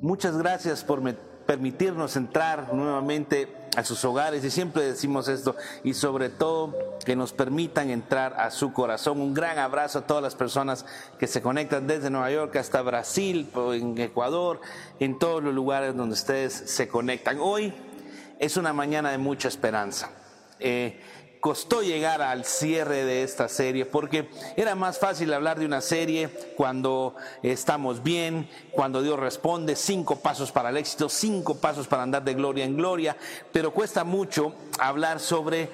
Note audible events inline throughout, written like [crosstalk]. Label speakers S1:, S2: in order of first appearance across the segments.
S1: muchas gracias por permitirnos entrar nuevamente a sus hogares y siempre decimos esto y sobre todo que nos permitan entrar a su corazón. Un gran abrazo a todas las personas que se conectan desde Nueva York hasta Brasil, en Ecuador, en todos los lugares donde ustedes se conectan. Hoy es una mañana de mucha esperanza. Eh, costó llegar al cierre de esta serie porque era más fácil hablar de una serie cuando estamos bien, cuando Dios responde, cinco pasos para el éxito, cinco pasos para andar de gloria en gloria, pero cuesta mucho hablar sobre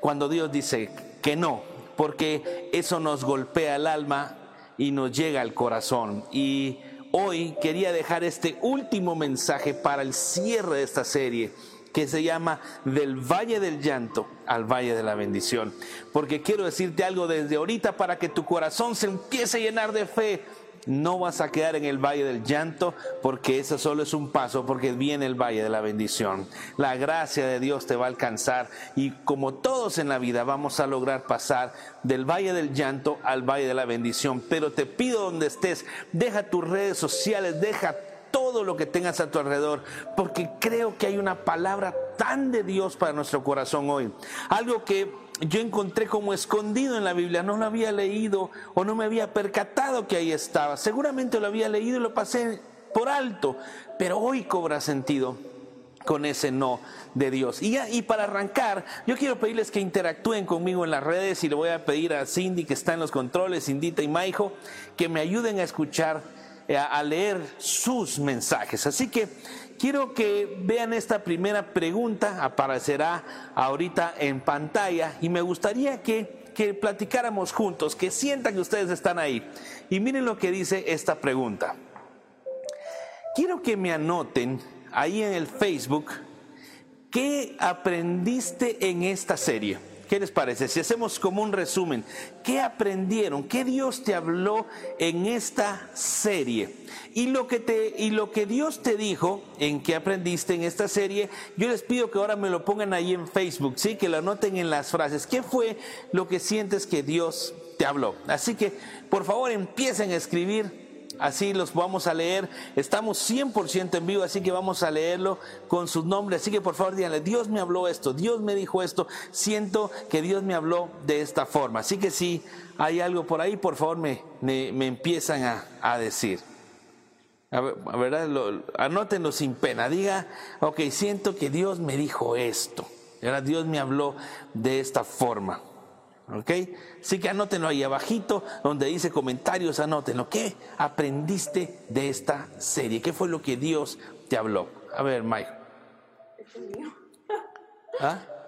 S1: cuando Dios dice que no, porque eso nos golpea el alma y nos llega al corazón. Y hoy quería dejar este último mensaje para el cierre de esta serie que se llama Del Valle del Llanto al Valle de la Bendición. Porque quiero decirte algo desde ahorita para que tu corazón se empiece a llenar de fe. No vas a quedar en el valle del llanto porque eso solo es un paso porque viene el valle de la bendición. La gracia de Dios te va a alcanzar y como todos en la vida vamos a lograr pasar del valle del llanto al valle de la bendición. Pero te pido donde estés, deja tus redes sociales, deja todo lo que tengas a tu alrededor, porque creo que hay una palabra tan de Dios para nuestro corazón hoy. Algo que yo encontré como escondido en la Biblia, no lo había leído o no me había percatado que ahí estaba. Seguramente lo había leído y lo pasé por alto, pero hoy cobra sentido con ese no de Dios. Y, para arrancar, yo quiero pedirles que interactúen conmigo en las redes y le voy a pedir a Cindy que está en los controles, Cindita y Maijo, que me ayuden a escuchar a leer sus mensajes. Así que quiero que vean esta primera pregunta, aparecerá ahorita en pantalla y me gustaría que, que platicáramos juntos, que sientan que ustedes están ahí. Y miren lo que dice esta pregunta. Quiero que me anoten ahí en el Facebook qué aprendiste en esta serie. ¿Qué les parece? Si hacemos como un resumen, ¿qué aprendieron? ¿Qué Dios te habló en esta serie? Y lo que te y lo que Dios te dijo en qué aprendiste en esta serie, yo les pido que ahora me lo pongan ahí en Facebook, sí, que lo anoten en las frases. ¿Qué fue lo que sientes que Dios te habló? Así que, por favor, empiecen a escribir así los vamos a leer. Estamos 100% en vivo, así que vamos a leerlo con sus nombres. Así que por favor díganle, Dios me habló esto, Dios me dijo esto, siento que Dios me habló de esta forma. Así que si hay algo por ahí, por favor me, me, empiezan a, decir. A ver, anótenlo sin pena. Diga, ok, siento que Dios me dijo esto. Dios me habló de esta forma. ¿Ok? Así que anótenlo ahí abajito, donde dice comentarios, anótenlo. ¿Qué aprendiste de esta serie? ¿Qué fue lo que Dios te habló? A ver, Mike.
S2: ¿Ah? [laughs]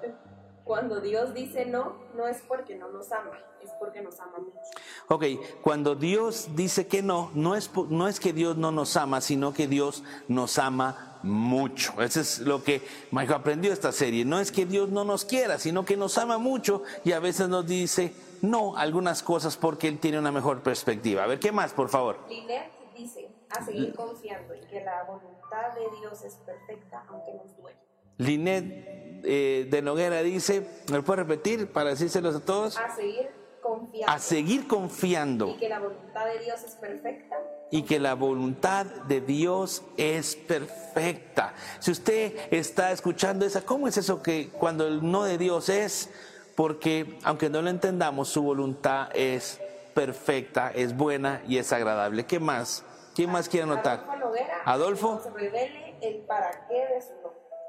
S2: Cuando Dios dice no, no es porque no nos ama, es porque nos ama mucho.
S1: Ok, cuando Dios dice que no, no es, no es que Dios no nos ama, sino que Dios nos ama mucho. Eso es lo que Michael aprendió esta serie. No es que Dios no nos quiera, sino que nos ama mucho y a veces nos dice no algunas cosas porque Él tiene una mejor perspectiva. A ver, ¿qué más, por favor?
S2: Linet dice, a seguir confiando en que la voluntad de Dios es perfecta, aunque nos duele.
S1: Linet eh, de Noguera dice, ¿me puede repetir para decírselos a todos?
S2: A seguir confiando.
S1: A seguir confiando.
S2: Y que la voluntad de Dios es perfecta
S1: y que la voluntad de Dios es perfecta. Si usted está escuchando esa, ¿cómo es eso que cuando el no de Dios es? Porque aunque no lo entendamos, su voluntad es perfecta, es buena y es agradable. ¿Qué más? ¿Quién más quiere anotar?
S2: Adolfo Noguera.
S1: Adolfo.
S2: Nos revele el para qué de su.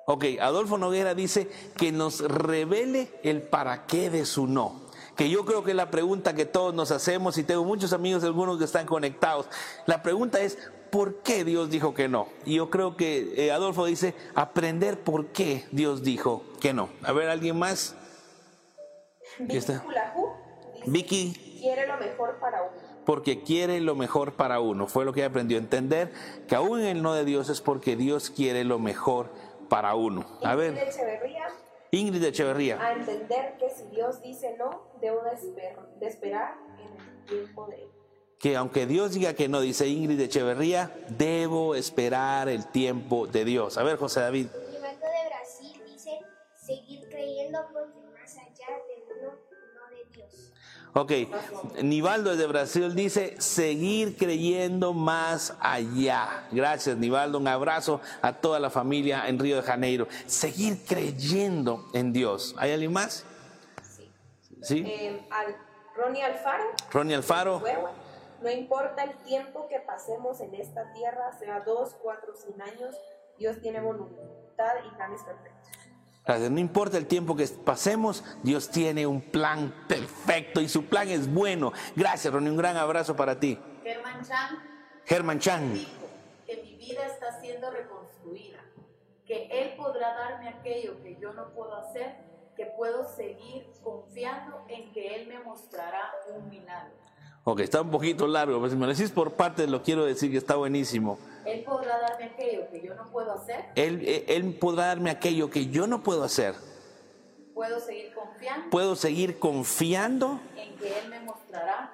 S1: Ok, Adolfo Noguera dice que nos revele el para qué de su no que yo creo que es la pregunta que todos nos hacemos y tengo muchos amigos, algunos que están conectados. La pregunta es, ¿por qué Dios dijo que no? Y yo creo que eh, Adolfo dice, aprender por qué Dios dijo que no. A ver, ¿alguien más?
S2: Vicky está?
S1: Vicky
S2: quiere lo mejor para uno.
S1: Porque quiere lo mejor para uno. Fue lo que aprendió a entender, que aún en el no de Dios es porque Dios quiere lo mejor para uno. A ver. Ingrid Echeverría.
S2: A entender que si Dios dice no, debo de, esperar en el tiempo de Él.
S1: Que aunque Dios diga que no, dice Ingrid Echeverría, debo esperar el tiempo de Dios. A ver, José David.
S3: Gilberto de Brasil dice, seguir creyendo porque
S1: Ok, Nivaldo desde Brasil dice, seguir creyendo más allá. Gracias, Nivaldo. Un abrazo a toda la familia en Río de Janeiro. Seguir creyendo en Dios. ¿Hay alguien más?
S2: Sí.
S1: ¿Sí?
S2: Eh, al, Ronnie Alfaro.
S1: Ronnie Alfaro.
S2: No importa el tiempo que pasemos en esta tierra, sea dos, cuatro, cien años, Dios tiene voluntad y planes perfectos.
S1: No importa el tiempo que pasemos, Dios tiene un plan perfecto y su plan es bueno. Gracias, Ronnie. Un gran abrazo para ti.
S3: Germán Chan
S1: Germán Chan.
S3: dijo que mi vida está siendo reconstruida, que Él podrá darme aquello que yo no puedo hacer, que puedo seguir confiando en que Él me mostrará un milagro.
S1: Ok, está un poquito largo, pero si me lo decís por partes, lo quiero decir que está buenísimo.
S3: Él podrá darme aquello que yo no puedo hacer,
S1: Él, eh, él podrá darme aquello que yo no puedo hacer.
S3: puedo seguir confiando
S1: Puedo seguir confiando
S3: en que Él me mostrará.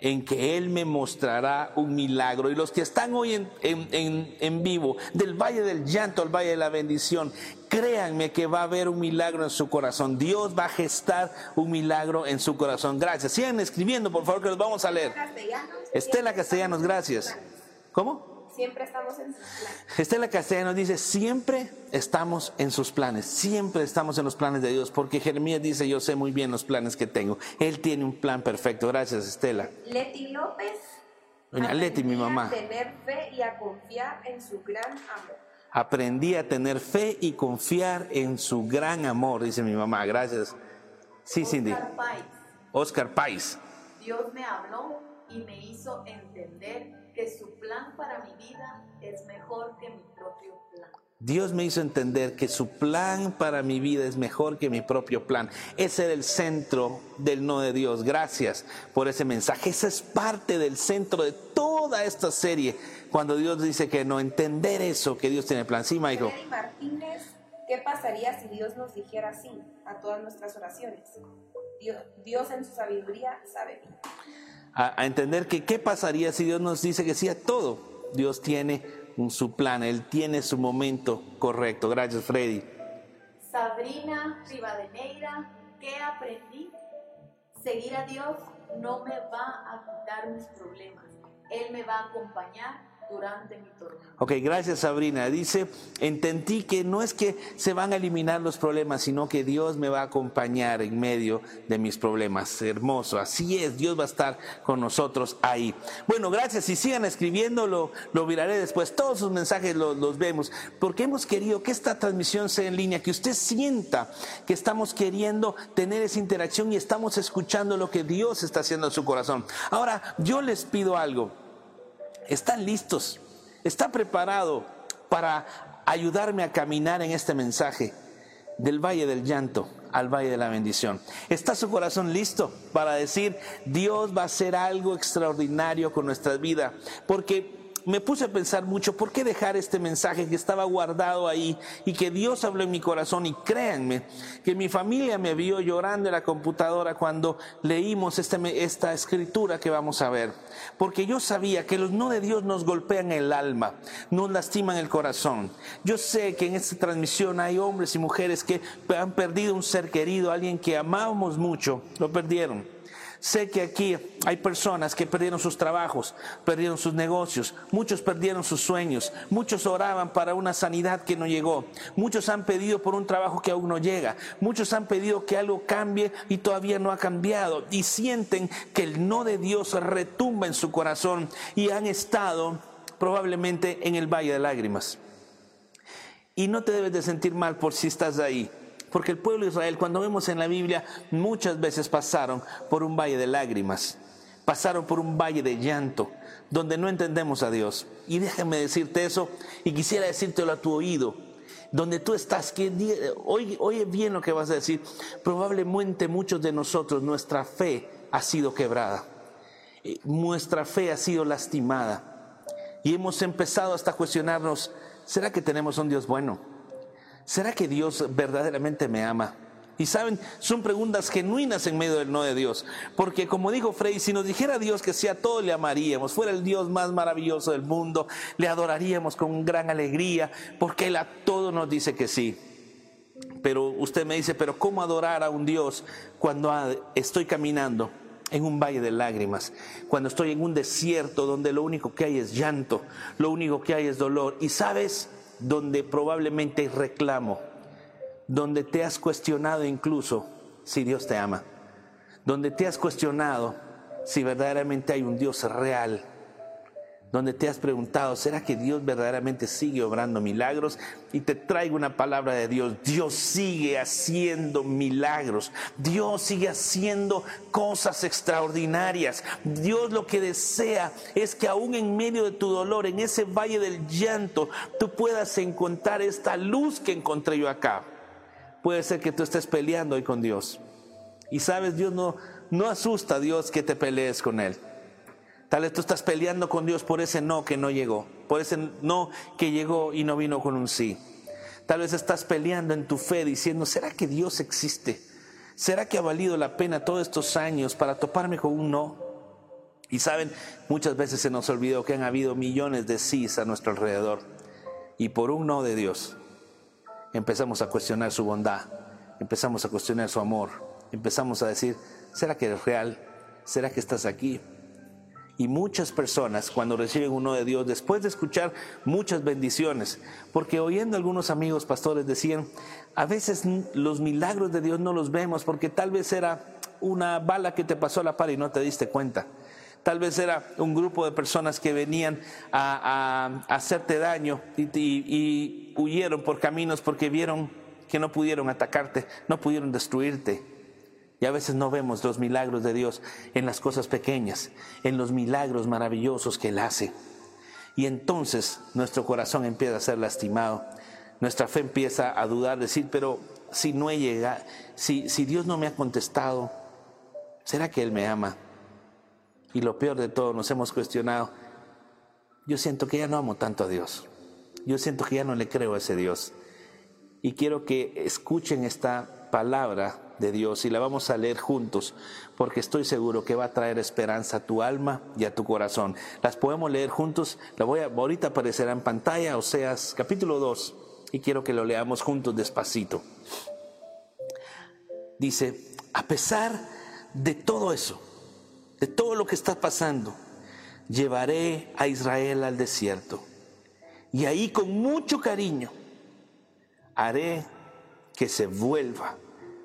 S1: En que Él me mostrará un milagro. Y los que están hoy en, en- en- en vivo, del Valle del Llanto al Valle de la Bendición, créanme que va a haber un milagro en su corazón. Dios va a gestar un milagro en su corazón. Gracias. Sigan escribiendo, por favor, que los vamos a leer.
S2: Castellanos.
S1: Estela Castellanos, gracias. ¿Cómo?
S2: Siempre estamos en sus planes.
S1: Estela Castellanos dice, siempre estamos en sus planes, siempre estamos en los planes de Dios, porque Jeremías dice, yo sé muy bien los planes que tengo. Él tiene un plan perfecto. Gracias, Estela.
S2: Leti López.
S1: Doña Leti, mi
S2: aprendí a
S1: mamá.
S2: tener fe y a confiar en su gran amor.
S1: Aprendí a tener fe y confiar en su gran amor, dice mi mamá. Gracias. Sí, Cindy.
S3: Páez,
S1: Oscar Pais.
S3: Dios me habló y me hizo entender que su plan para mi vida es mejor que mi propio plan.
S1: Dios me hizo entender que su plan para mi vida es mejor que mi propio plan. Ese era el centro del no de Dios. Gracias por ese mensaje. Esa es parte del centro de toda esta serie. Cuando Dios dice que no, entender eso, que Dios tiene plan. Sí, Michael.
S2: Freddy Martínez, ¿qué pasaría si Dios nos dijera sí a todas nuestras oraciones? Dios, Dios en su sabiduría sabe bien.
S1: A, entender que qué pasaría si Dios nos dice que sí a todo. Dios tiene un, su plan, Él tiene su momento correcto. Gracias, Freddy.
S3: Sabrina Rivadeneira, ¿qué aprendí? Seguir a Dios no me va a quitar mis problemas. Él me va a acompañar durante mi tormenta.
S1: Ok, gracias Sabrina. Dice, entendí que no es que se van a eliminar los problemas, sino que Dios me va a acompañar en medio de mis problemas. Hermoso, así es, Dios va a estar con nosotros ahí. Bueno, gracias. Si sigan escribiendo, lo, lo después. Todos sus mensajes los, los vemos, porque hemos querido que esta transmisión sea en línea, que usted sienta que estamos queriendo tener esa interacción y estamos escuchando lo que Dios está haciendo en su corazón. Ahora, yo les pido algo están listos, está preparado para ayudarme a caminar en este mensaje del valle del llanto al valle de la bendición. ¿Está su corazón listo para decir, Dios va a hacer algo extraordinario con nuestra vida? Porque me puse a pensar mucho, ¿por qué dejar este mensaje que estaba guardado ahí y que Dios habló en mi corazón? Y créanme que mi familia me vio llorando en la computadora cuando leímos este, esta escritura que vamos a ver. Porque yo sabía que los no de Dios nos golpean el alma, nos lastiman el corazón. Yo sé que en esta transmisión hay hombres y mujeres que han perdido un ser querido, alguien que amábamos mucho, lo perdieron. Sé que aquí hay personas que perdieron sus trabajos, perdieron sus negocios, muchos perdieron sus sueños, muchos oraban para una sanidad que no llegó, muchos han pedido por un trabajo que aún no llega, muchos han pedido que algo cambie y todavía no ha cambiado y sienten que el no de Dios retumba en su corazón y han estado probablemente en el valle de lágrimas. Y no te debes de sentir mal por si estás ahí. Porque el pueblo de Israel, cuando vemos en la Biblia, muchas veces pasaron por un valle de lágrimas, pasaron por un valle de llanto, donde no entendemos a Dios. Y déjame decirte eso, y quisiera decírtelo a tu oído, donde tú estás, que oye, oye bien lo que vas a decir, probablemente muchos de nosotros, nuestra fe ha sido quebrada, nuestra fe ha sido lastimada, y hemos empezado hasta cuestionarnos, ¿será que tenemos un Dios bueno? ¿Será que Dios verdaderamente me ama? Y saben, son preguntas genuinas en medio del no de Dios. Porque como dijo Frey, si nos dijera Dios que sea todo, le amaríamos. Fuera el Dios más maravilloso del mundo, le adoraríamos con gran alegría, porque Él a todo nos dice que sí. Pero usted me dice, pero ¿cómo adorar a un Dios cuando estoy caminando en un valle de lágrimas, cuando estoy en un desierto donde lo único que hay es llanto, lo único que hay es dolor, y sabes, donde probablemente hay reclamo, donde te has cuestionado incluso si Dios te ama, donde te has cuestionado si verdaderamente hay un Dios real donde te has preguntado, ¿será que Dios verdaderamente sigue obrando milagros? Y te traigo una palabra de Dios. Dios sigue haciendo milagros. Dios sigue haciendo cosas extraordinarias. Dios lo que desea es que aún en medio de tu dolor, en ese valle del llanto, tú puedas encontrar esta luz que encontré yo acá. Puede ser que tú estés peleando hoy con Dios. Y sabes, Dios no, no asusta a Dios que te pelees con Él. Tal vez tú estás peleando con Dios por ese no que no llegó, por ese no que llegó y no vino con un sí. Tal vez estás peleando en tu fe diciendo, ¿será que Dios existe? ¿Será que ha valido la pena todos estos años para toparme con un no? Y saben, muchas veces se nos olvidó que han habido millones de sís a nuestro alrededor. Y por un no de Dios empezamos a cuestionar su bondad, empezamos a cuestionar su amor, empezamos a decir, ¿será que eres real? ¿Será que estás aquí? Y muchas personas cuando reciben uno de Dios, después de escuchar muchas bendiciones, porque oyendo algunos amigos pastores decían, a veces los milagros de Dios no los vemos porque tal vez era una bala que te pasó a la par y no te diste cuenta. Tal vez era un grupo de personas que venían a, hacerte daño y huyeron por caminos porque vieron que no pudieron atacarte, no pudieron destruirte. Y a veces no vemos los milagros de Dios en las cosas pequeñas, en los milagros maravillosos que Él hace. Y entonces nuestro corazón empieza a ser lastimado, nuestra fe empieza a dudar, decir, pero si no he llegado, si, si Dios no me ha contestado, ¿será que Él me ama? Y lo peor de todo, nos hemos cuestionado, yo siento que ya no amo tanto a Dios, yo siento que ya no le creo a ese Dios. Y quiero que escuchen esta palabra de Dios y la vamos a leer juntos porque estoy seguro que va a traer esperanza a tu alma y a tu corazón. Las podemos leer juntos, la voy a, ahorita aparecerá en pantalla, Oseas capítulo 2 y quiero que lo leamos juntos despacito. Dice, a pesar de todo eso, de todo lo que está pasando, llevaré a Israel al desierto y ahí con mucho cariño haré que se vuelva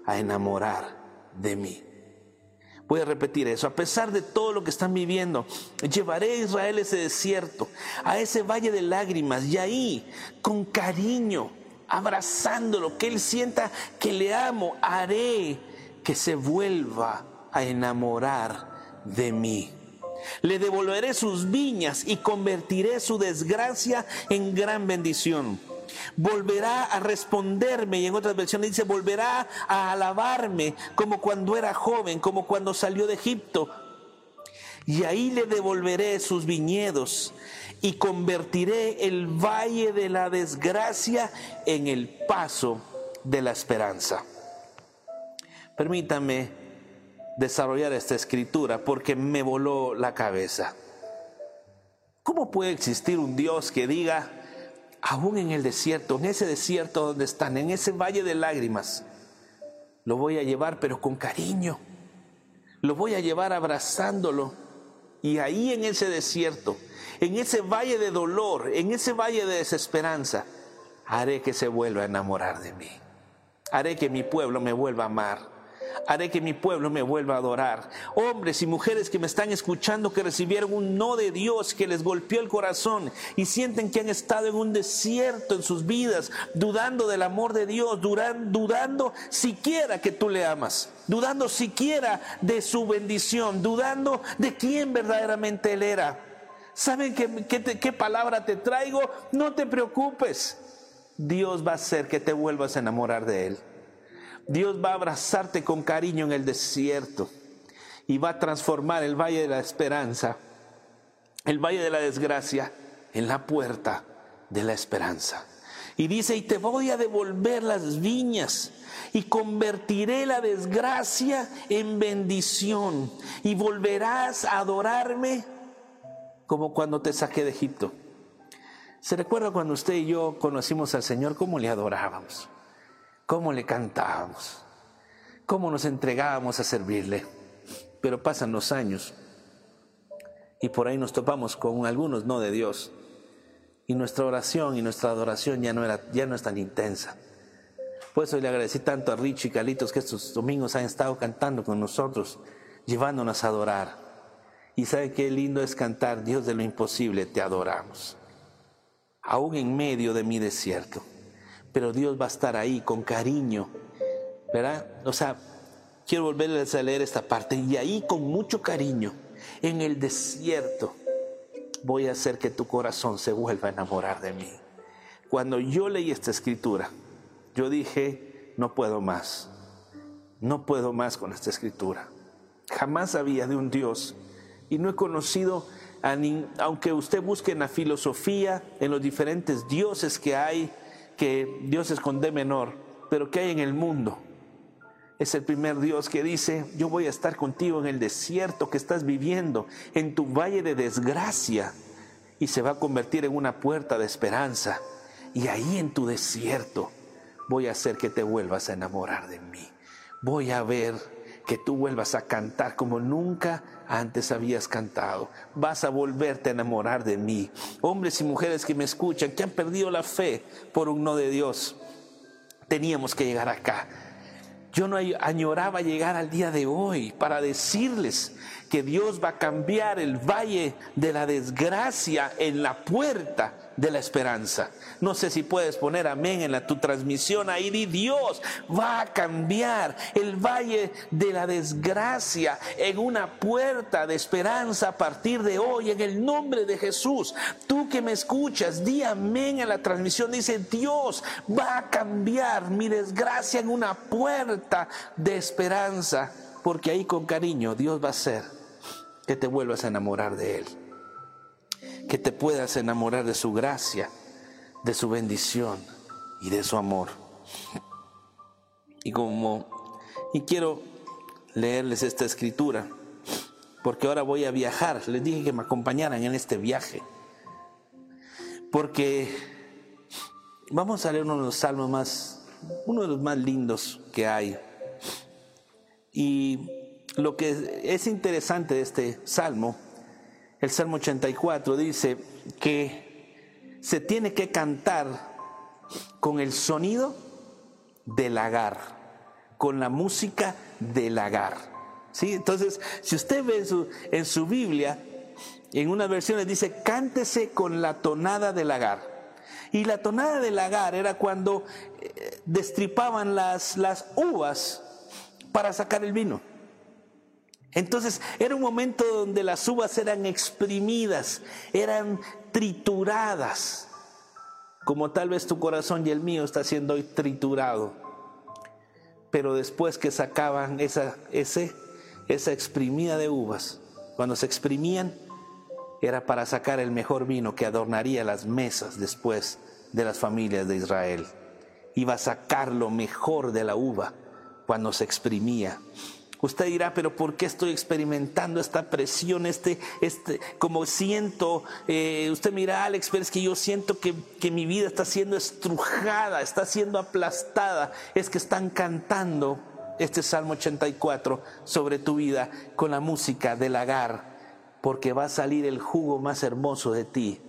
S1: a enamorar de mí. Voy a repetir eso. A pesar de todo lo que están viviendo, llevaré a Israel a ese desierto, a ese valle de lágrimas, y ahí, con cariño, abrazándolo, que él sienta que le amo, haré que se vuelva a enamorar de mí. Le devolveré sus viñas y convertiré su desgracia en gran bendición volverá a responderme y en otras versiones dice, volverá a alabarme como cuando era joven, como cuando salió de Egipto. Y ahí le devolveré sus viñedos y convertiré el valle de la desgracia en el paso de la esperanza. Permítame desarrollar esta escritura porque me voló la cabeza. ¿Cómo puede existir un Dios que diga, aún en el desierto, en ese desierto donde están, en ese valle de lágrimas, lo voy a llevar pero con cariño. Lo voy a llevar abrazándolo. Y ahí en ese desierto, en ese valle de dolor, en ese valle de desesperanza, haré que se vuelva a enamorar de mí. Haré que mi pueblo me vuelva a amar haré que mi pueblo me vuelva a adorar. Hombres y mujeres que me están escuchando que recibieron un no de Dios que les golpeó el corazón y sienten que han estado en un desierto en sus vidas, dudando del amor de Dios, dudando siquiera que tú le amas, dudando siquiera de su bendición, dudando de quién verdaderamente Él era. ¿Saben qué, qué palabra te traigo? No te preocupes. Dios va a hacer que te vuelvas a enamorar de Él. Dios va a abrazarte con cariño en el desierto y va a transformar el valle de la esperanza, el valle de la desgracia, en la puerta de la esperanza. Y dice, y te voy a devolver las viñas y convertiré la desgracia en bendición y volverás a adorarme como cuando te saqué de Egipto. ¿Se recuerda cuando usted y yo conocimos al Señor, cómo le adorábamos? Cómo le cantábamos, cómo nos entregábamos a servirle. Pero pasan los años y por ahí nos topamos con algunos no de Dios. Y nuestra oración y nuestra adoración ya no, era, ya no es tan intensa. Por eso le agradecí tanto a Rich y Calitos que estos domingos han estado cantando con nosotros, llevándonos a adorar. Y sabe qué lindo es cantar, Dios de lo imposible, te adoramos. Aún en medio de mi desierto. Pero Dios va a estar ahí con cariño. ¿Verdad? O sea, quiero volverles a leer esta parte. Y ahí con mucho cariño, en el desierto, voy a hacer que tu corazón se vuelva a enamorar de mí. Cuando yo leí esta escritura, yo dije, no puedo más, no puedo más con esta escritura. Jamás había de un Dios y no he conocido, a aunque usted busque en la filosofía, en los diferentes dioses que hay, que dioses con D menor, pero que hay en el mundo. Es el primer Dios que dice, yo voy a estar contigo en el desierto que estás viviendo, en tu valle de desgracia, y se va a convertir en una puerta de esperanza. Y ahí en tu desierto voy a hacer que te vuelvas a enamorar de mí. Voy a ver que tú vuelvas a cantar como nunca antes habías cantado. Vas a volverte a enamorar de mí. Hombres y mujeres que me escuchan, que han perdido la fe por un no de Dios, teníamos que llegar acá. Yo no añoraba llegar al día de hoy para decirles que Dios va a cambiar el valle de la desgracia en la puerta de la esperanza. No sé si puedes poner amén en la, tu transmisión ahí. Di Dios va a cambiar el valle de la desgracia en una puerta de esperanza a partir de hoy en el nombre de Jesús. Tú que me escuchas, di amén en la transmisión. Dice Dios va a cambiar mi desgracia en una puerta de esperanza. Porque ahí con cariño Dios va a hacer que te vuelvas a enamorar de Él que te puedas enamorar de su gracia, de su bendición y de su amor. Y como y quiero leerles esta escritura, porque ahora voy a viajar. Les dije que me acompañaran en este viaje. Porque vamos a leer uno de los salmos más, uno de los más lindos que hay. Y lo que es interesante de este salmo el Salmo 84 dice que se tiene que cantar con el sonido del lagar, con la música del lagar. ¿Sí? Entonces, si usted ve en su, en su Biblia, en unas versiones dice, cántese con la tonada del lagar. Y la tonada del lagar era cuando eh, destripaban las, las uvas para sacar el vino. Entonces era un momento donde las uvas eran exprimidas, eran trituradas, como tal vez tu corazón y el mío está siendo hoy triturado. Pero después que sacaban esa, ese, esa exprimida de uvas, cuando se exprimían, era para sacar el mejor vino que adornaría las mesas después de las familias de Israel. Iba a sacar lo mejor de la uva cuando se exprimía. Usted dirá, pero ¿por qué estoy experimentando esta presión, este, este, como siento, eh, usted mira, Alex, pero es que yo siento que, que mi vida está siendo estrujada, está siendo aplastada, es que están cantando este Salmo 84 sobre tu vida con la música del lagar, porque va a salir el jugo más hermoso de ti.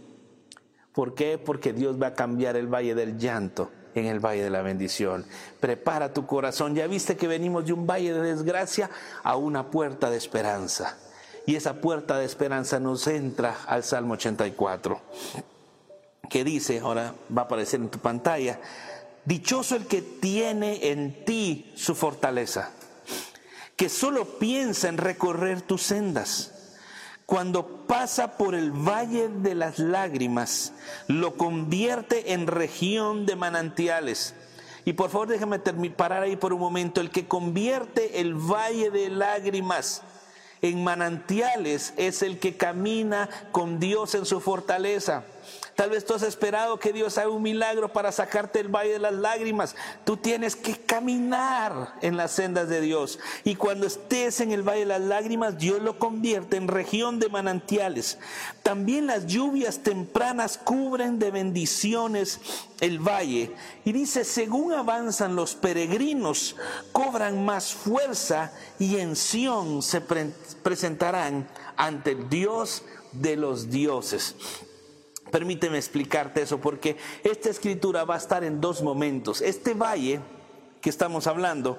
S1: ¿Por qué? Porque Dios va a cambiar el valle del llanto en el valle de la bendición. Prepara tu corazón. Ya viste que venimos de un valle de desgracia a una puerta de esperanza. Y esa puerta de esperanza nos entra al Salmo 84, que dice, ahora va a aparecer en tu pantalla, dichoso el que tiene en ti su fortaleza, que solo piensa en recorrer tus sendas cuando pasa por el valle de las lágrimas, lo convierte en región de manantiales. Y por favor déjame parar ahí por un momento. El que convierte el valle de lágrimas en manantiales es el que camina con Dios en su fortaleza. Tal vez tú has esperado que Dios haga un milagro para sacarte del valle de las lágrimas. Tú tienes que caminar en las sendas de Dios. Y cuando estés en el valle de las lágrimas, Dios lo convierte en región de manantiales. También las lluvias tempranas cubren de bendiciones el valle. Y dice, según avanzan los peregrinos, cobran más fuerza y en Sión se presentarán ante el Dios de los dioses. Permíteme explicarte eso porque esta escritura va a estar en dos momentos. Este valle que estamos hablando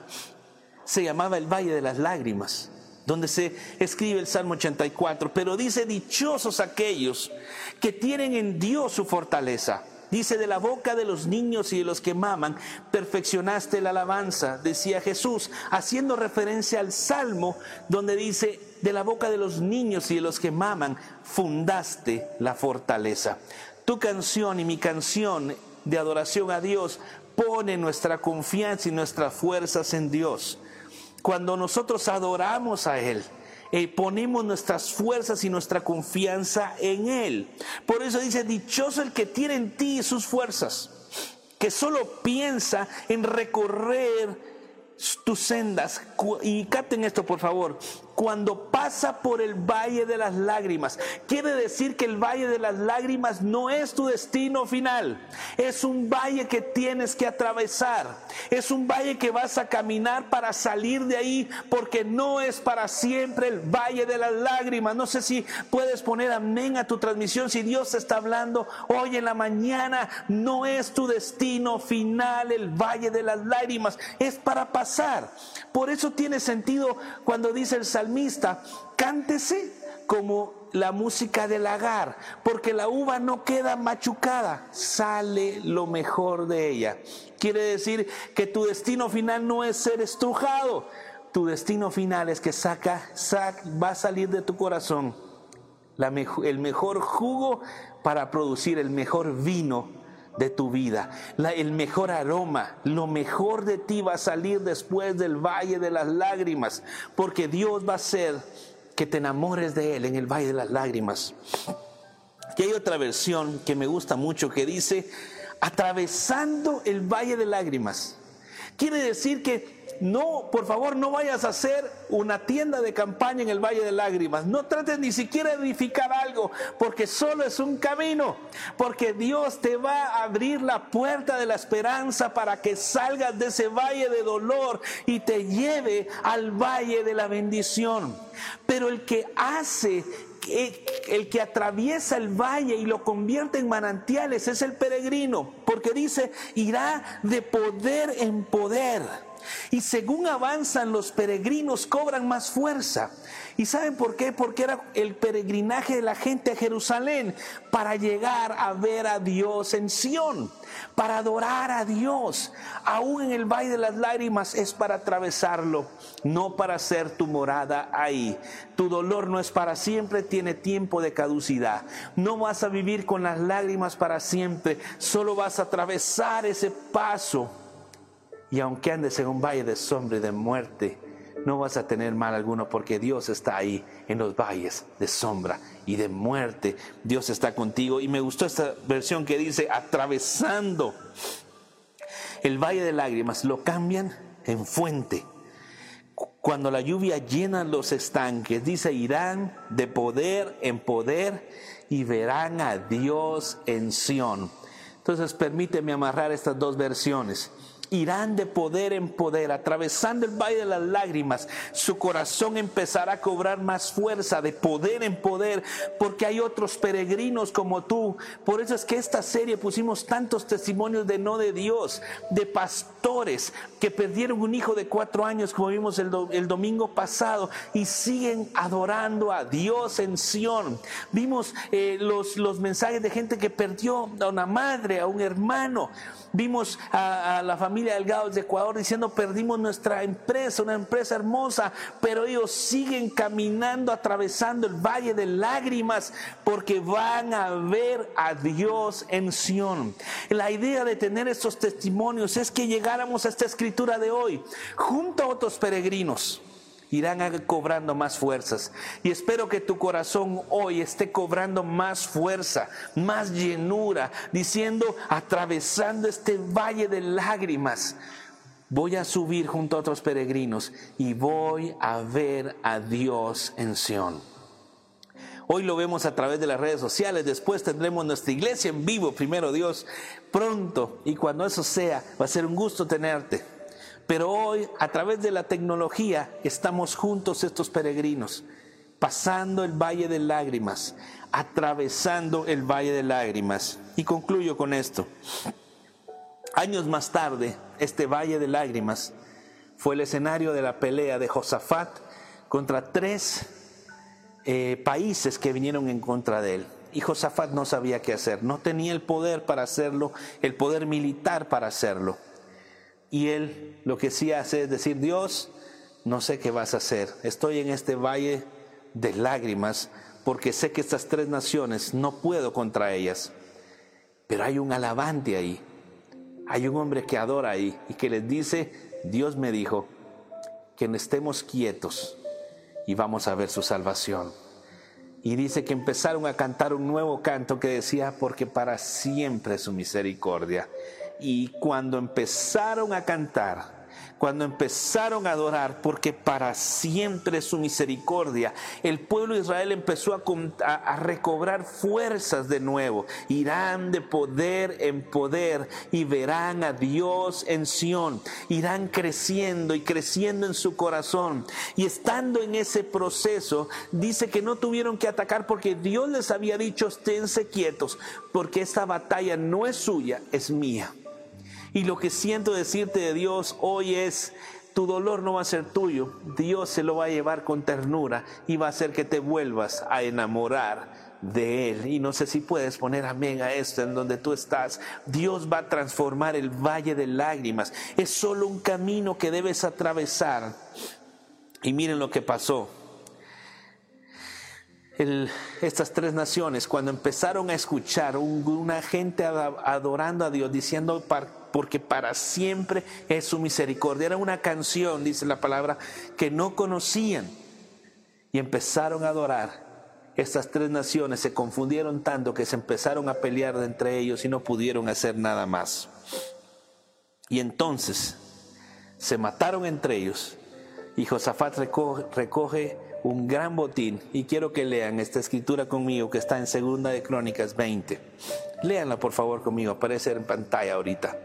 S1: se llamaba el Valle de las Lágrimas, donde se escribe el Salmo 84, pero dice, dichosos aquellos que tienen en Dios su fortaleza Dice, de la boca de los niños y de los que maman, perfeccionaste la alabanza, decía Jesús, haciendo referencia al Salmo donde dice, de la boca de los niños y de los que maman, fundaste la fortaleza. Tu canción y mi canción de adoración a Dios pone nuestra confianza y nuestras fuerzas en Dios. Cuando nosotros adoramos a Él, eh, ponemos nuestras fuerzas y nuestra confianza en Él. Por eso dice, dichoso el que tiene en ti sus fuerzas, que solo piensa en recorrer tus sendas. Y capten esto, por favor cuando pasa por el valle de las lágrimas. Quiere decir que el valle de las lágrimas no es tu destino final. Es un valle que tienes que atravesar. Es un valle que vas a caminar para salir de ahí porque no es para siempre el valle de las lágrimas. No sé si puedes poner amén a tu transmisión. Si Dios está hablando hoy en la mañana, no es tu destino final el valle de las lágrimas. Es para pasar. Por eso tiene sentido cuando dice el salmo cántese como la música del lagar, porque la uva no queda machucada, sale lo mejor de ella. Quiere decir que tu destino final no es ser estrujado, tu destino final es que saca, va a salir de tu corazón el mejor jugo para producir el mejor vino de tu vida. el mejor aroma, lo mejor de ti va a salir después del valle de las lágrimas, porque Dios va a hacer que te enamores de Él en el valle de las lágrimas. Y hay otra versión que me gusta mucho que dice, atravesando el valle de lágrimas. Quiere decir que no, por favor, no vayas a hacer una tienda de campaña en el Valle de Lágrimas. No trates ni siquiera de edificar algo, porque solo es un camino. Porque Dios te va a abrir la puerta de la esperanza para que salgas de ese valle de dolor y te lleve al valle de la bendición. Pero el que hace el que atraviesa el valle y lo convierte en manantiales es el peregrino, porque dice, irá de poder en poder. Y según avanzan los peregrinos cobran más fuerza. ¿Y saben por qué? Porque era el peregrinaje de la gente a Jerusalén para llegar a ver a Dios en Sión, para adorar a Dios. Aún en el Valle de las Lágrimas es para atravesarlo, no para hacer tu morada ahí. Tu dolor no es para siempre, tiene tiempo de caducidad. No vas a vivir con las lágrimas para siempre, solo vas a atravesar ese paso y aunque andes en un valle de sombra y de muerte, no vas a tener mal alguno porque Dios está ahí en los valles de sombra y de muerte. Dios está contigo. Y me gustó esta versión que dice, atravesando el valle de lágrimas, lo cambian en fuente. Cuando la lluvia llena los estanques, dice, irán de poder en poder y verán a Dios en Sión. Entonces permíteme amarrar estas dos versiones irán de poder en poder, atravesando el valle de las lágrimas. Su corazón empezará a cobrar más fuerza, de poder en poder, porque hay otros peregrinos como tú. Por eso es que esta serie pusimos tantos testimonios de no de Dios, de pastores que perdieron un hijo de cuatro años, como vimos el, el domingo pasado, y siguen adorando a Dios en Sión. Vimos eh, los, los mensajes de gente que perdió a una madre, a un hermano. Vimos a, la familia Delgado de Ecuador diciendo perdimos nuestra empresa, una empresa hermosa, pero ellos siguen caminando, atravesando el valle de lágrimas porque van a ver a Dios en Sión. La idea de tener estos testimonios es que llegáramos a esta escritura de hoy junto a otros peregrinos irán cobrando más fuerzas. Y espero que tu corazón hoy esté cobrando más fuerza, más llenura, diciendo, atravesando este valle de lágrimas, voy a subir junto a otros peregrinos y voy a ver a Dios en Sión. Hoy lo vemos a través de las redes sociales, después tendremos nuestra iglesia en vivo, primero Dios, pronto. Y cuando eso sea, va a ser un gusto tenerte. Pero hoy, a través de la tecnología, estamos juntos estos peregrinos, pasando el valle de lágrimas, atravesando el valle de lágrimas. Y concluyo con esto. Años más tarde, este valle de lágrimas fue el escenario de la pelea de Josafat contra tres eh, países que vinieron en contra de él. Y Josafat no sabía qué hacer, no tenía el poder para hacerlo, el poder militar para hacerlo. Y él lo que sí hace es decir, Dios, no sé qué vas a hacer, estoy en este valle de lágrimas porque sé que estas tres naciones no puedo contra ellas. Pero hay un alabante ahí, hay un hombre que adora ahí y que les dice, Dios me dijo que estemos quietos y vamos a ver su salvación. Y dice que empezaron a cantar un nuevo canto que decía, porque para siempre su misericordia. Y cuando empezaron a cantar, cuando empezaron a adorar, porque para siempre su misericordia, el pueblo de Israel empezó a, recobrar fuerzas de nuevo. Irán de poder en poder y verán a Dios en Sión. Irán creciendo y creciendo en su corazón. Y estando en ese proceso, dice que no tuvieron que atacar porque Dios les había dicho, esténse quietos, porque esta batalla no es suya, es mía. Y lo que siento decirte de Dios hoy es, tu dolor no va a ser tuyo, Dios se lo va a llevar con ternura y va a hacer que te vuelvas a enamorar de Él. Y no sé si puedes poner amén a esto en donde tú estás. Dios va a transformar el valle de lágrimas. Es solo un camino que debes atravesar. Y miren lo que pasó. estas tres naciones, cuando empezaron a escuchar una gente adorando a Dios, diciendo, porque para siempre es su misericordia. Era una canción, dice la palabra, que no conocían y empezaron a adorar. Estas tres naciones se confundieron tanto que se empezaron a pelear entre ellos y no pudieron hacer nada más. Y entonces se mataron entre ellos y Josafat recoge, recoge un gran botín y quiero que lean esta escritura conmigo que está en Segunda de Crónicas 20. Léanla por favor conmigo, aparece en pantalla ahorita.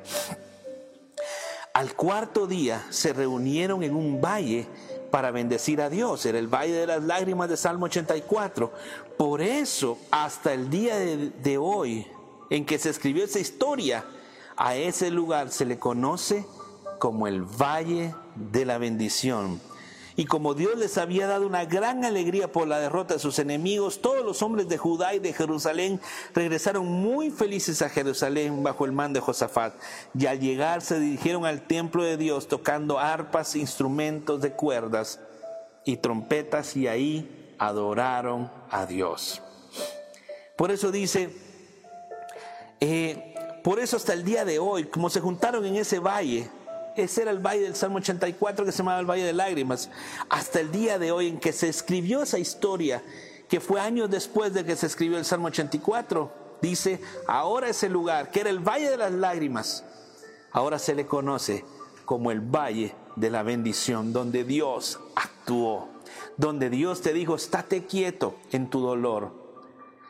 S1: Al cuarto día se reunieron en un valle para bendecir a Dios. Era el Valle de las Lágrimas de Salmo 84. Por eso, hasta el día de, de, hoy, en que se escribió esa historia, a ese lugar se le conoce como el Valle de la Bendición. Y como Dios les había dado una gran alegría por la derrota de sus enemigos, todos los hombres de Judá y de Jerusalén regresaron muy felices a Jerusalén bajo el mando de Josafat. Y al llegar se dirigieron al templo de Dios tocando arpas, instrumentos de cuerdas y trompetas y ahí adoraron a Dios. Por eso dice, eh, por eso hasta el día de hoy, como se juntaron en ese valle, ese era el valle del Salmo 84 que se llamaba el Valle de Lágrimas. Hasta el día de hoy en que se escribió esa historia, que fue años después de que se escribió el Salmo 84, dice, ahora ese lugar, que era el Valle de las Lágrimas, ahora se le conoce como el Valle de la Bendición, donde Dios actuó, donde Dios te dijo, estate quieto en tu dolor,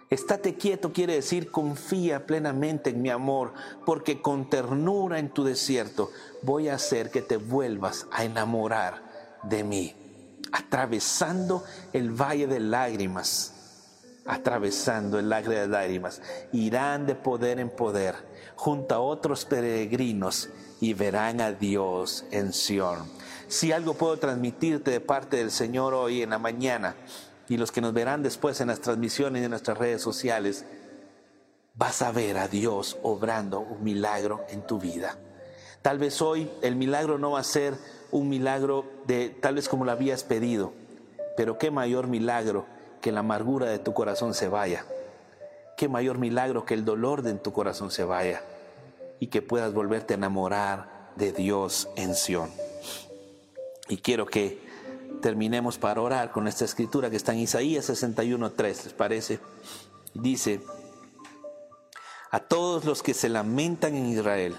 S1: Estate quieto quiere decir confía plenamente en mi amor, porque con ternura en tu desierto voy a hacer que te vuelvas a enamorar de mí. Atravesando el valle de lágrimas, atravesando el valle de lágrimas, irán de poder en poder junto a otros peregrinos y verán a Dios en Sión. Si algo puedo transmitirte de parte del Señor hoy en la mañana, y los que nos verán después en las transmisiones y en nuestras redes sociales, vas a ver a Dios obrando un milagro en tu vida. Tal vez hoy el milagro no va a ser un milagro de tal vez como lo habías pedido, pero qué mayor milagro que la amargura de tu corazón se vaya. Qué mayor milagro que el dolor de tu corazón se vaya y que puedas volverte a enamorar de Dios en Sión. Y quiero que terminemos para orar con esta escritura que está en Isaías 61.3, ¿les parece? Dice, a todos los que se lamentan en Israel,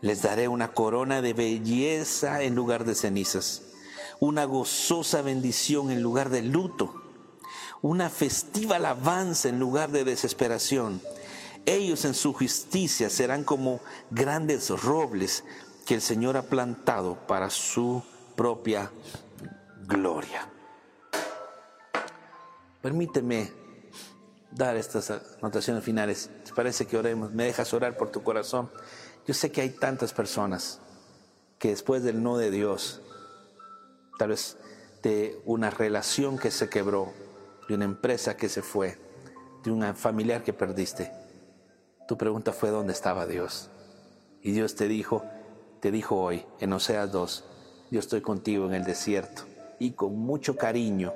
S1: les daré una corona de belleza en lugar de cenizas, una gozosa bendición en lugar de luto, una festiva alabanza en lugar de desesperación. Ellos en su justicia serán como grandes robles que el Señor ha plantado para su propia gloria. Permíteme dar estas anotaciones finales. ¿Te parece que oremos? ¿Me dejas orar por tu corazón? Yo sé que hay tantas personas que después del no de Dios, tal vez de una relación que se quebró, de una empresa que se fue, de un familiar que perdiste, tu pregunta fue ¿dónde estaba Dios? Y Dios te dijo, te dijo hoy en Oseas 2, yo estoy contigo en el desierto y con mucho cariño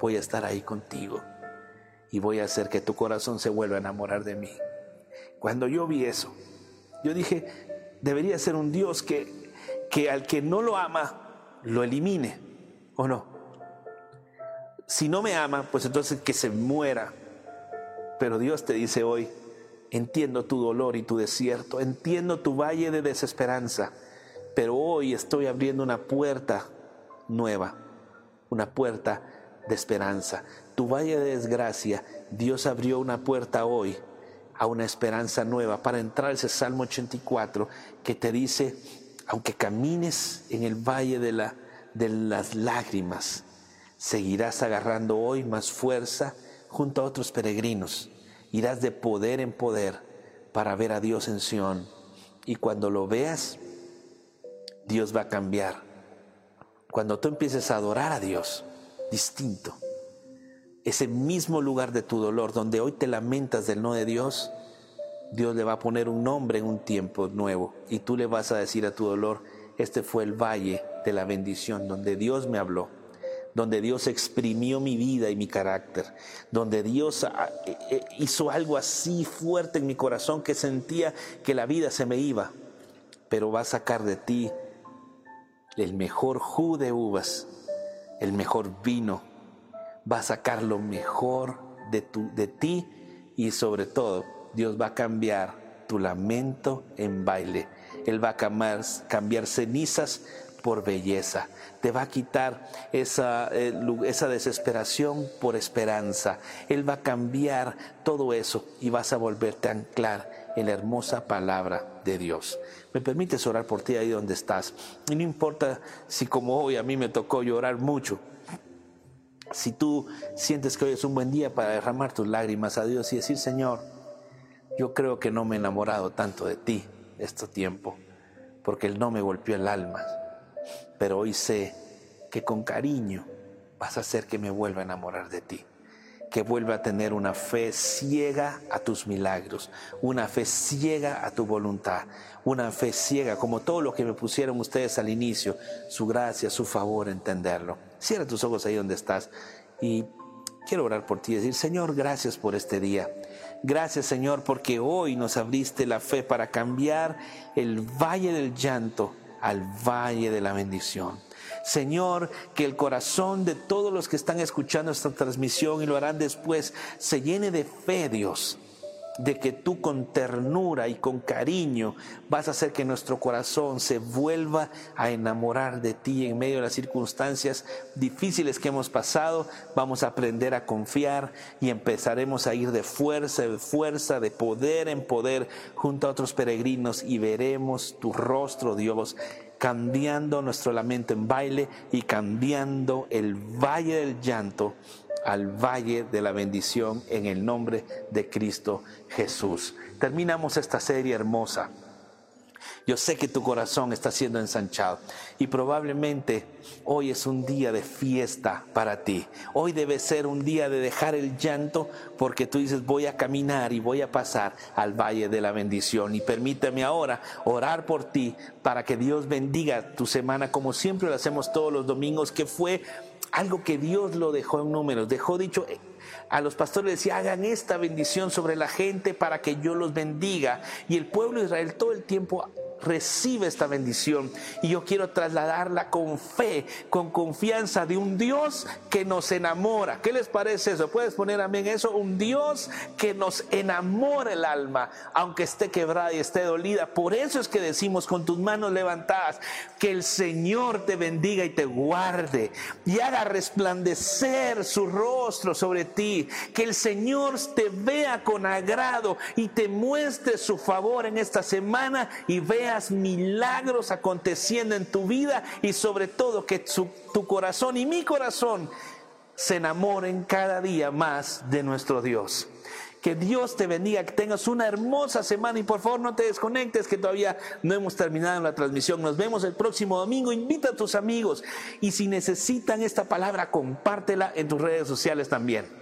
S1: voy a estar ahí contigo y voy a hacer que tu corazón se vuelva a enamorar de mí. Cuando yo vi eso, yo dije, debería ser un Dios que, que al que no lo ama, lo elimine, ¿o no? Si no me ama, pues entonces que se muera. Pero Dios te dice hoy, entiendo tu dolor y tu desierto, entiendo tu valle de desesperanza, pero hoy estoy abriendo una puerta nueva, una puerta de esperanza. Tu valle de desgracia, Dios abrió una puerta hoy a una esperanza nueva para entrar ese Salmo 84 que te dice, aunque camines en el valle de, la, de las lágrimas, seguirás agarrando hoy más fuerza junto a otros peregrinos. Irás de poder en poder para ver a Dios en Sión. Y cuando lo veas, Dios va a cambiar. Cuando tú empieces a adorar a Dios, distinto. Ese mismo lugar de tu dolor, donde hoy te lamentas del no de Dios, Dios le va a poner un nombre en un tiempo nuevo y tú le vas a decir a tu dolor, este fue el valle de la bendición, donde Dios me habló, donde Dios exprimió mi vida y mi carácter, donde Dios ah, eh, eh, hizo algo así fuerte en mi corazón que sentía que la vida se me iba, pero va a sacar de ti el mejor jugo de uvas el mejor vino, va a sacar lo mejor de, tu, de ti y sobre todo Dios va a cambiar tu lamento en baile. Él va a cambiar, cambiar cenizas por belleza. Te va a quitar esa, eh, esa desesperación por esperanza. Él va a cambiar todo eso y vas a volverte a anclar en la hermosa palabra de Dios. Me permites orar por ti ahí donde estás. Y no importa si como hoy a mí me tocó llorar mucho. Si tú sientes que hoy es un buen día para derramar tus lágrimas a Dios y decir, Señor, yo creo que no me he enamorado tanto de ti este tiempo, porque Él no me golpeó el alma. Pero hoy sé que con cariño vas a hacer que me vuelva a enamorar de ti que vuelva a tener una fe ciega a tus milagros, una fe ciega a tu voluntad, una fe ciega, como todo lo que me pusieron ustedes al inicio, su gracia, su favor, entenderlo. Cierra tus ojos ahí donde estás y quiero orar por ti y decir, Señor, gracias por este día. Gracias Señor porque hoy nos abriste la fe para cambiar el valle del llanto al valle de la bendición. Señor, que el corazón de todos los que están escuchando esta transmisión y lo harán después se llene de fe, Dios, de que tú con ternura y con cariño vas a hacer que nuestro corazón se vuelva a enamorar de ti en medio de las circunstancias difíciles que hemos pasado. Vamos a aprender a confiar y empezaremos a ir de fuerza en fuerza, de poder en poder junto a otros peregrinos y veremos tu rostro, Dios, cambiando nuestro lamento en baile y cambiando el valle del llanto al valle de la bendición en el nombre de Cristo Jesús. Terminamos esta serie hermosa yo sé que tu corazón está siendo ensanchado y probablemente hoy es un día de fiesta para ti. Hoy debe ser un día de dejar el llanto porque tú dices voy a caminar y voy a pasar al valle de la bendición. Y permíteme ahora orar por ti para que Dios bendiga tu semana como siempre lo hacemos todos los domingos, que fue algo que Dios lo dejó en números. Dejó dicho a los pastores decía, hagan esta bendición sobre la gente para que yo los bendiga. Y el pueblo de Israel todo el tiempo recibe esta bendición. Y yo quiero trasladarla con fe, con confianza de un Dios que nos enamora. ¿Qué les parece eso? ¿Puedes poner amén eso? Un Dios que nos enamora el alma, aunque esté quebrada y esté dolida. Por eso es que decimos con tus manos levantadas, que el Señor te bendiga y te guarde y haga resplandecer su rostro sobre ti. Que el Señor te vea con agrado y te muestre su favor en esta semana y milagros aconteciendo en tu vida y sobre todo que tu corazón y mi corazón se enamoren cada día más de nuestro Dios. Que Dios te bendiga, que tengas una hermosa semana y por favor no te desconectes que todavía no hemos terminado la transmisión. Nos vemos el próximo domingo. Invita a tus amigos y si necesitan esta palabra, compártela en tus redes sociales también.